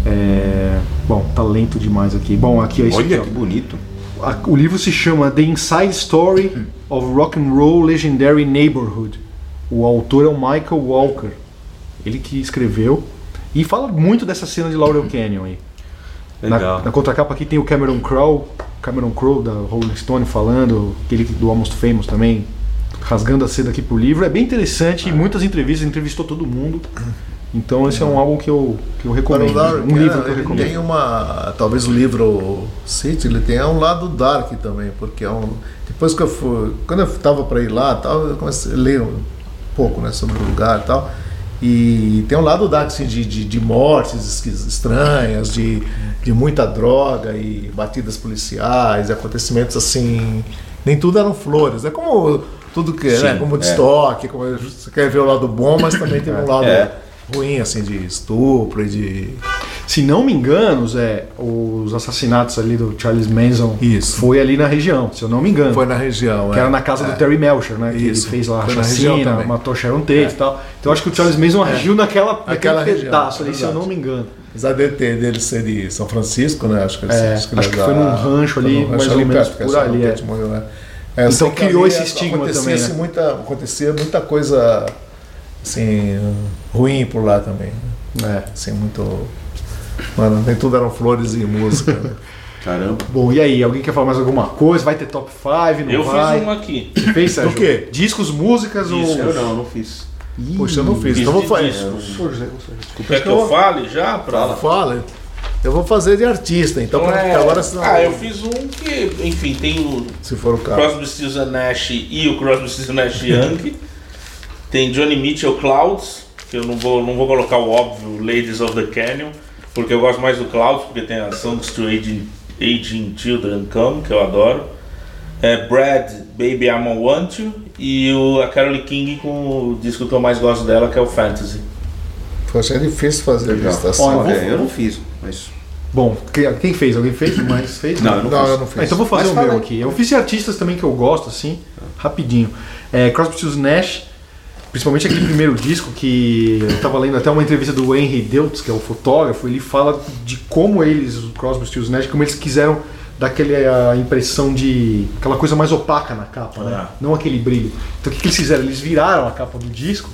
É, Bom, tá lento demais aqui. Bom, aqui é isso aqui, Olha ó. que bonito. A- O livro se chama The Inside Story of Rock and Roll Legendary Neighborhood. O autor é o Michael Walker. Ele que escreveu e fala muito dessa cena de Laurel Canyon aí. Na, Legal. na contracapa aqui tem o Cameron Crowe, Cameron Crowe da Rolling Stone falando, aquele do Almost Famous também, rasgando a seda aqui pro livro. É bem interessante, muitas entrevistas, entrevistou todo mundo. Então esse é um álbum que eu, que eu recomendo. Dark, um livro é, que eu recomendo. tem uma. Talvez o livro City, ele tenha um lado dark também, porque é um. Depois que eu fui. Quando eu estava para ir lá tal, eu comecei a ler um pouco né, sobre o lugar e tal. E tem um lado dark assim, de, de, de mortes estranhas, de, de muita droga e batidas policiais, acontecimentos assim. Nem tudo eram flores. É como tudo que. Sim, né, como de é. estoque, como você quer ver o lado bom, mas também tem um lado É. ruim, assim, de estupro e de. Se não me engano, Zé, os assassinatos ali do Charles Manson Isso. foi ali na região, se eu não me engano. Foi na região. Que é. era na casa É. do Terry Melcher, né? Que Isso. ele fez lá a Foi chacina, matou Sharon Tate e tal. Então acho que o Charles Manson agiu naquela, naquele Aquela região, pedaço ali, se eu exato. não me engano. Apesar dele, ter, dele ser de São Francisco, né? Acho que, ele- É, acho que é foi da- num rancho foi ali, mais ou menos que por ali, é. Morreu, né? É, Então que criou esse estigma também, né? acontecia muita coisa assim, ruim por lá também. né? É. Assim, muito. Mano, nem tudo eram flores e música. né? Caramba. Bom, e aí, alguém quer falar mais alguma coisa? Vai ter top 5? Não Eu vai? fiz uma aqui. Você fez, Sérgio? Do quê? Discos, músicas ou. Discos. Eu não, não fiz. Ih, Poxa, eu não fiz. Então eu vou fazer. Quer que eu fale já? Pra... Fala. Eu vou fazer de artista, então, Então, pra- é... agora senão, Ah, eu fiz um que, enfim, tem o se for o caso. Crosby, Stills Nash e o Crosby, Stills and Nash Young. tem Johnny Mitchell Clouds, que eu não vou, não vou colocar o óbvio Ladies of the Canyon, porque eu gosto mais do Clouds, porque tem a Songs to Aging, Aging Children Come, que eu adoro. É Brad, Baby I'm a Want You, e o, a Carole King com o disco que eu mais gosto dela, que é o Fantasy. Poxa, é difícil fazer eu vou- É, eu não fiz, mas. Bom, quem, fez? Alguém fez? Mas fez? Não, eu não, Não, fiz. eu não fiz. Ah, então vou fazer Mas o fala meu aí. aqui. Eu fiz de artistas também que eu gosto, assim, rapidinho. É, Crosby, Stills Nash, principalmente aquele primeiro disco que eu tava lendo até uma entrevista do Henry Deutz, que é o fotógrafo, ele fala de como eles, o Crosby, Stills Nash, como eles quiseram dar aquela impressão de aquela coisa mais opaca na capa, né? Ah. Não aquele brilho. Então o que, que eles fizeram? Eles viraram a capa do disco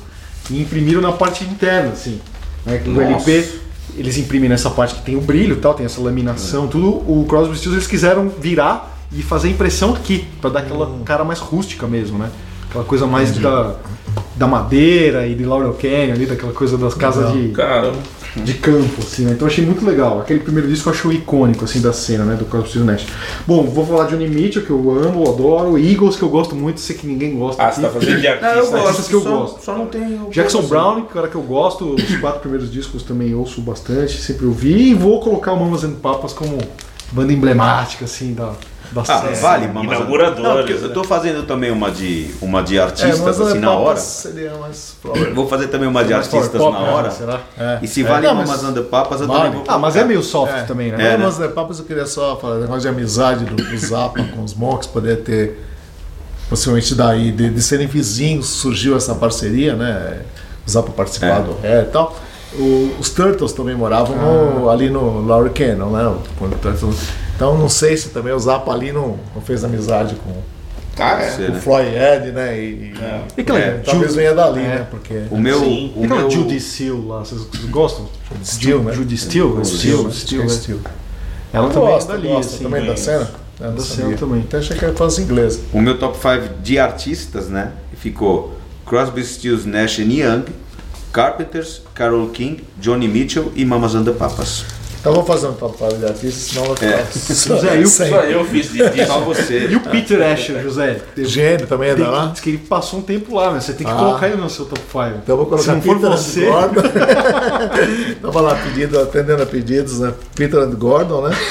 e imprimiram na parte interna, assim. Né? O Nossa. LP eles imprimem nessa parte que tem o brilho, tal, tem essa laminação, tudo. O Crosby, Stills eles quiseram virar e fazer impressão aqui para dar aquela cara mais rústica mesmo, né? Aquela coisa mais da, da madeira e de Laurel Canyon ali, daquela coisa das casas de, Cara, de campo, assim, né? Então eu achei muito legal. Aquele primeiro disco eu achei icônico, assim, da cena, né? Do Crosby, Nash. Bom, vou falar de Mitchell, que eu amo, adoro. Eagles, que eu gosto muito, sei que ninguém gosta. ah, aqui. você tá fazendo de Não, artista. eu artistas gosto, que eu só, gosto. Só não tenho. Jackson Brown, cara que eu gosto, os quatro primeiros discos também ouço bastante, sempre ouvi. E vou colocar o Mamas and Papas como banda emblemática, assim, da, da Ah, vale, Mamas Inauguradores, Não, porque né? eu tô fazendo também uma de, uma de É, artistas, mas assim, é, na papas hora. Seria mais. Vou fazer também uma de artistas pop, na né? hora. Será? É. E se É, vale não, Mamas mas- and Papas, eu Vale. também vou Ah, mas é meio soft É. também, né? É, Não, né? mas é, papos eu queria só falar, negócio de amizade do, do Zappa com os Monks, poder ter, possivelmente daí, de, de serem vizinhos, surgiu essa parceria, né? O Zappa participar É. e tal. O- os Turtles também moravam no- ali no Laurie Cannon, né? Então não sei se também o Zappa ali não, não fez amizade com Ah, é. O né? Floyd Ed, né? E, e- E aquela É, talvez venha dali, É. né? Porque O meu. Sim. O E meu Judy Steele lá, vocês gostam? Steel, né? Judy Steele? Steele, Steele, né? Steel. Ela Eu também gosto, é dali, gosto assim. também da cena. É, Da cena também. Até achei que ele fosse inglês. O meu top 5 de artistas, né? Ficou Crosby, Stills, Nash and Young, Carpenters, Carole King, Johnny Mitchell e Mamas and the Papas. Então vamos fazer um top 5 de artistas, senão vai ficar. É. José, e o- sem- Só eu fiz de Só disco. você. E o Peter Asher, José? Gênio também é Tem da lá. que, diz que ele passou um tempo lá, né? Você tem que Ah. colocar ele no seu top 5. Então eu vou colocar Se não for Peter você- and Gordon. Tava lá pedindo, atendendo a pedidos, né? Peter and Gordon, né?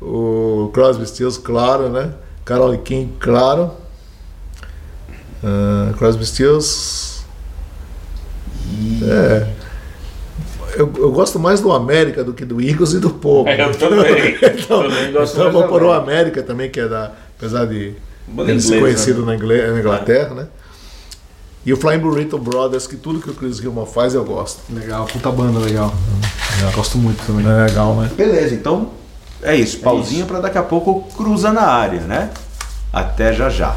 o Crosby, Stills, claro, né? Carole King, claro. Ah, Crosby, Stills. É. Eu, eu gosto mais do América do que do Eagles e do Pogo. É, eu também. Então, também gosto então eu mais vou pôr o. América também, que é da. Apesar de Banda ele ser inglesa, conhecido né? na, Inglaterra, né? E o Flying Burrito Brothers, que tudo que o Chris Gilman faz eu gosto. Legal, puta banda legal. Gosto muito também. É legal, né? Beleza, então é isso. Pauzinho para daqui a pouco cruza na área, né? Até já já.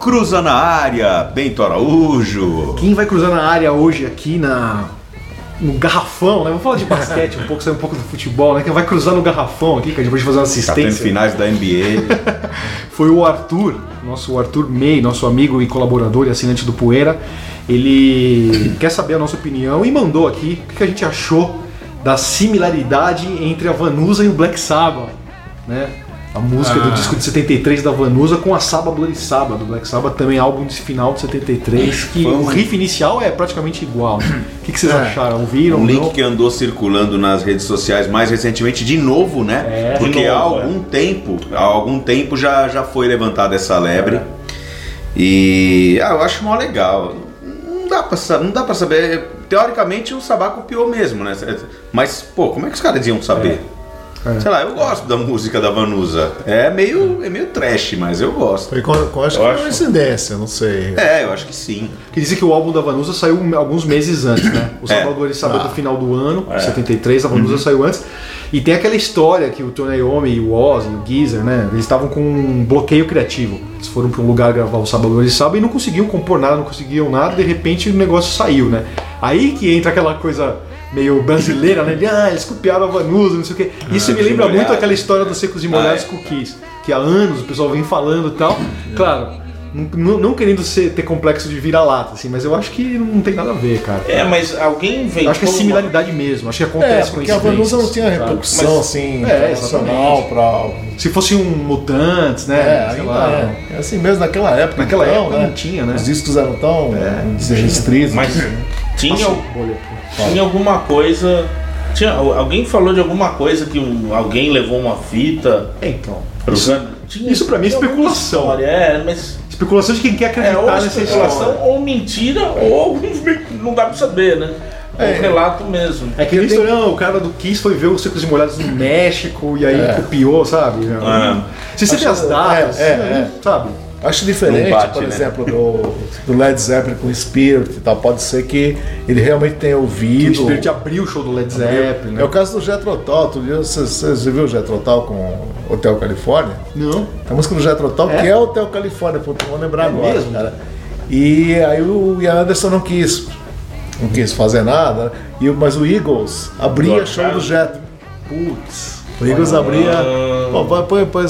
cruza na área, Bento Araújo. Quem vai cruzar na área hoje aqui na no garrafão, né? Vamos falar de basquete um pouco, sair um pouco do futebol, né? Quem vai cruzar no garrafão aqui, que a gente pode fazer uma Tá assistência. finais da NBA. foi o Arthur, nosso Arthur May, nosso amigo e colaborador e assinante do Poeira. Ele quer saber a nossa opinião e mandou aqui o que a gente achou da similaridade entre a Vanusa e o Black Sabbath, né? A música do disco de 73 da Vanusa com a Saba Bloody Sabbath do Black Sabbath, também álbum de final de 73, que um- o riff inicial é praticamente igual. né? O que, que vocês É. acharam? Ouviram? Um link não? que andou circulando nas redes sociais mais recentemente, de novo, né? É. Porque De há novo, algum tempo, há algum tempo já, já foi levantada essa lebre. E ah, eu acho mó legal. Não dá pra, não dá pra saber. Teoricamente o Sabá copiou mesmo, né? Mas, pô, como é que os caras iam saber? É. Sei lá, eu gosto da música da Vanusa. É meio, é meio trash, mas eu gosto. Com, com acho Eu que acho- coincidência, não sei. É, eu acho que sim. Que dizem que o álbum da Vanusa saiu alguns meses antes, né? O É. Salvador e Sábado Ah. do final do ano, É. 73, a Vanusa saiu antes. E tem aquela história que o Tony Iommi e o Ozzy, o Geezer, né? Eles estavam com um bloqueio criativo. Eles foram para um lugar gravar o Salvador e Sábado e não conseguiam compor nada, não conseguiam nada, de repente o negócio saiu, né? Aí que entra aquela coisa meio brasileira, né? De, ah, eles copiaram a Vanusa, não sei o quê. Isso me Secos e lembra muito aquela história dos secos e molhados Ah, é. com o Kiss. Que há anos o pessoal vem falando e tal. Claro, não, não querendo ser, ter complexo de vira-lata, assim, mas eu acho que não tem nada a ver, cara. É, mas alguém. Eu acho que é uma- similaridade mesmo, acho que É, acontece porque a Vanusa não tinha repercussão Mas- assim, É, internacional pra. Se fosse um Mutantes, né? É, sei lá. é. É assim mesmo naquela época. Naquela então, época né? não tinha, né? Os discos eram tão restritos. Mas tinha, Passou bolha. Tinha alguma coisa. Tinha, alguém falou de alguma coisa que um- alguém levou uma fita. É, então. pro Isso. Tinha- isso pra mim é especulação. história, É, mas. especulação de quem quer É, ou acreditar nessa especulação, história. ou mentira, ou não dá pra saber, né? É É. um relato mesmo. É que nem história, não, o cara do Kiss foi ver os secos molhados no México e aí É. copiou, sabe? Se você vê as datas, é, é, sabe? Acho diferente, bate, por né? exemplo, do, do Led Zeppelin com Spirit e tal. Pode ser que ele realmente tenha Que o ouvido. Spirit abriu o show do Led Zeppelin, né? É o caso do Jethro Tull. Outro dia você, você viu o Jethro Tull com Hotel Califórnia? Não. A música do Jethro Tull, É? que é Hotel Califórnia, vou lembrar É agora, mesmo? cara. E aí o Ian Anderson não quis, não quis fazer nada, né? e, o- mas o Eagles abria George show do. Jethro. Putz. O Eagles abria. Ah. Bom, põe, põe, põe,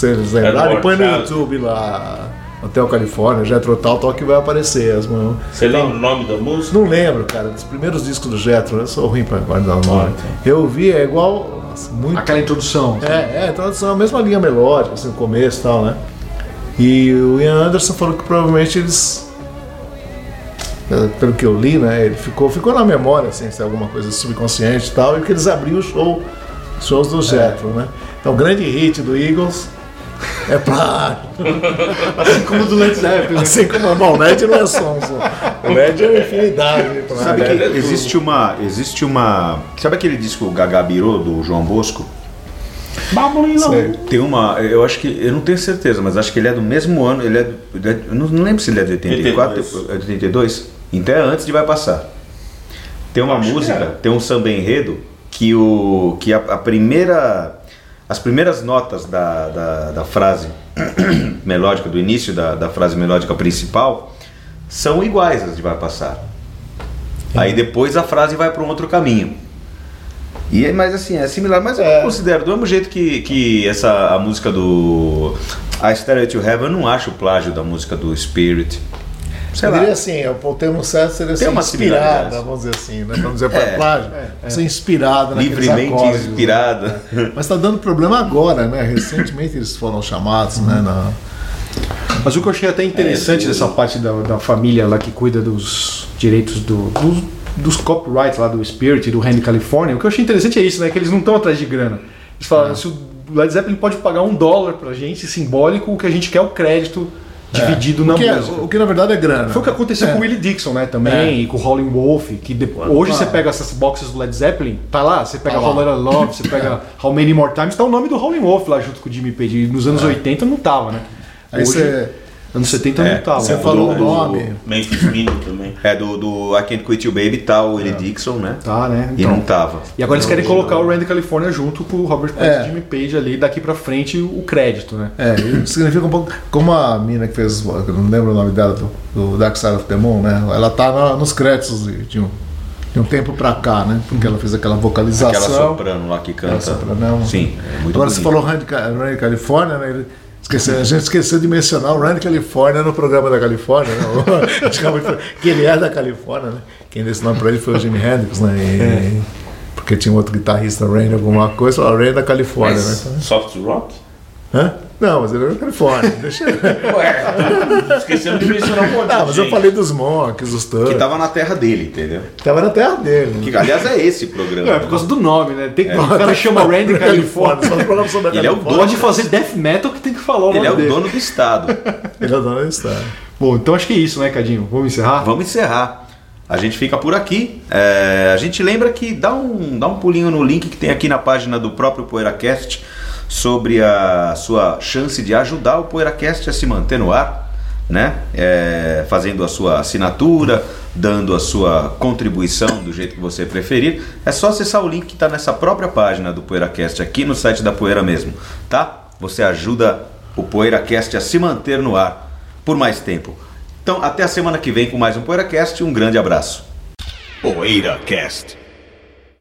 se eles o lembrarem, põe no. YouTube lá, Hotel Califórnia, Jethro Tull, tal que vai aparecer. As, mãos. Você lembra o nome da música? Não lembro, cara, dos primeiros discos do Jethro, eu sou ruim pra guardar o nome. Eu ouvi, é igual. nossa, muito Aquela introdução. é, é, a introdução é a mesma linha melódica, assim, no começo e tal, né? E o Ian Anderson falou que provavelmente eles. eh, Pelo que eu li, né? Ele ficou, ficou na memória, assim, se é alguma coisa subconsciente e tal, e que eles abriam o show, shows do Jethro, né? Então, o grande hit do Eagles é pra. Assim como o do Led Zeppelin. né? Assim como bom, o LED não é som, só. o LED é uma infinidade. de pra- Sabe que existe uma. Existe uma. Sabe aquele disco Gagabirô do João Bosco? Tem uma. Eu acho que. Eu não tenho certeza, mas acho que ele é do mesmo ano. Ele é. ele é- eu não, não lembro se ele é de 84, 82. é de 82. Então é antes de Vai Passar. Tem uma música, tem um samba enredo que o. que a, a primeira. As primeiras notas da, da, da frase melódica, do início da, da frase melódica principal, são iguais às de Vai Passar. Aí depois a frase vai para um outro caminho. E, é- mas assim, é similar, mas eu É. considero, do mesmo jeito que, que essa, a música do A Stairway to Heaven, eu não acho o plágio da música do Spirit. Sei Eu lá. diria assim, o termo certo seria ser uma inspirada, vamos dizer assim, né? Vamos dizer para É, plágio, ser inspirada livremente acordes, né? inspirada. Mas está dando problema agora, né? Recentemente eles foram chamados, né? Na... Mas o que eu achei até interessante dessa parte da, da família lá que cuida dos direitos do, dos, dos copyrights lá do Spirit e do Randy California, o que eu achei interessante é isso, né? Que eles não estão atrás de grana. Eles falaram, se o Led Zeppelin pode pagar um dólar pra gente, simbólico, o que a gente quer é o crédito dividido na o, que é- música. o que na verdade é grana. Foi o que aconteceu É. com o Willie Dixon, né? Também, É. e com o Howlin' Wolf, que depois, hoje você pega essas boxes do Led Zeppelin, tá lá, você pega lá. How Little Love, você pega How Many More Times, tá o nome do Howlin' Wolf lá junto com o Jimmy Page. Nos anos 80 não tava, né? Aí Hoje- você, Anos 70 É, não tava. Você falou o do- nome. Memphis Mini também. É do, do I Can't Quit You Baby, tá o Willie Dixon, né? Tá, né? E Então. não tava. E agora eles querem colocar o Randy California junto com o Robert Plant É. e Jimmy Page ali, daqui pra frente o crédito, né? É, isso significa um pouco. Como a mina que fez. Eu não lembro o nome dela, do, do Dark Side of the Moon, né? Ela tá na- nos créditos de, de um, de um tempo pra cá, né? Porque ela fez aquela vocalização. Aquela soprano lá que canta. Aquela soprano. Sim, é muito Agora você bonito. falou Randy, Ca- Randy California, né? Ele esqueceu- a gente esqueceu de mencionar o Randy California no programa da Califórnia, né? O- que é ele é da Califórnia, né? Quem deu esse nome pra ele foi o Jimi Hendrix, né? E- Porque tinha um outro guitarrista, Randy, alguma coisa, falou, Randy da Califórnia, Mas né? soft rock? Hã? Não, mas ele é da Califórnia. Deixa eu... Ué, esquecendo de mencionar um monte de Ah, mas eu gente. falei dos Monks, dos Que Tugs. tava na terra dele, entendeu? Tava na terra dele. né? Que aliás é esse programa. É, por causa do nome, né? Tem, É. O cara chama Randy California. Só no programa sobre a Ele é o Califórnia. Pode fazer death metal que tem que falar o Ele nome é o dele. dono do estado. Ele é o dono da história. Bom, então acho que é isso, né, Cadinho? Vamos encerrar? Vamos encerrar. A gente fica por aqui. É, a gente lembra que dá um, dá um pulinho no link que tem aqui na página do próprio PoeiraCast sobre a sua chance de ajudar o PoeiraCast a se manter no ar, né? É, fazendo a sua assinatura, dando a sua contribuição do jeito que você preferir. É só acessar o link que está nessa própria página do PoeiraCast aqui no site da Poeira mesmo, tá? Você ajuda o PoeiraCast a se manter no ar por mais tempo. Então, até a semana que vem com mais um PoeiraCast. Um grande abraço. PoeiraCast.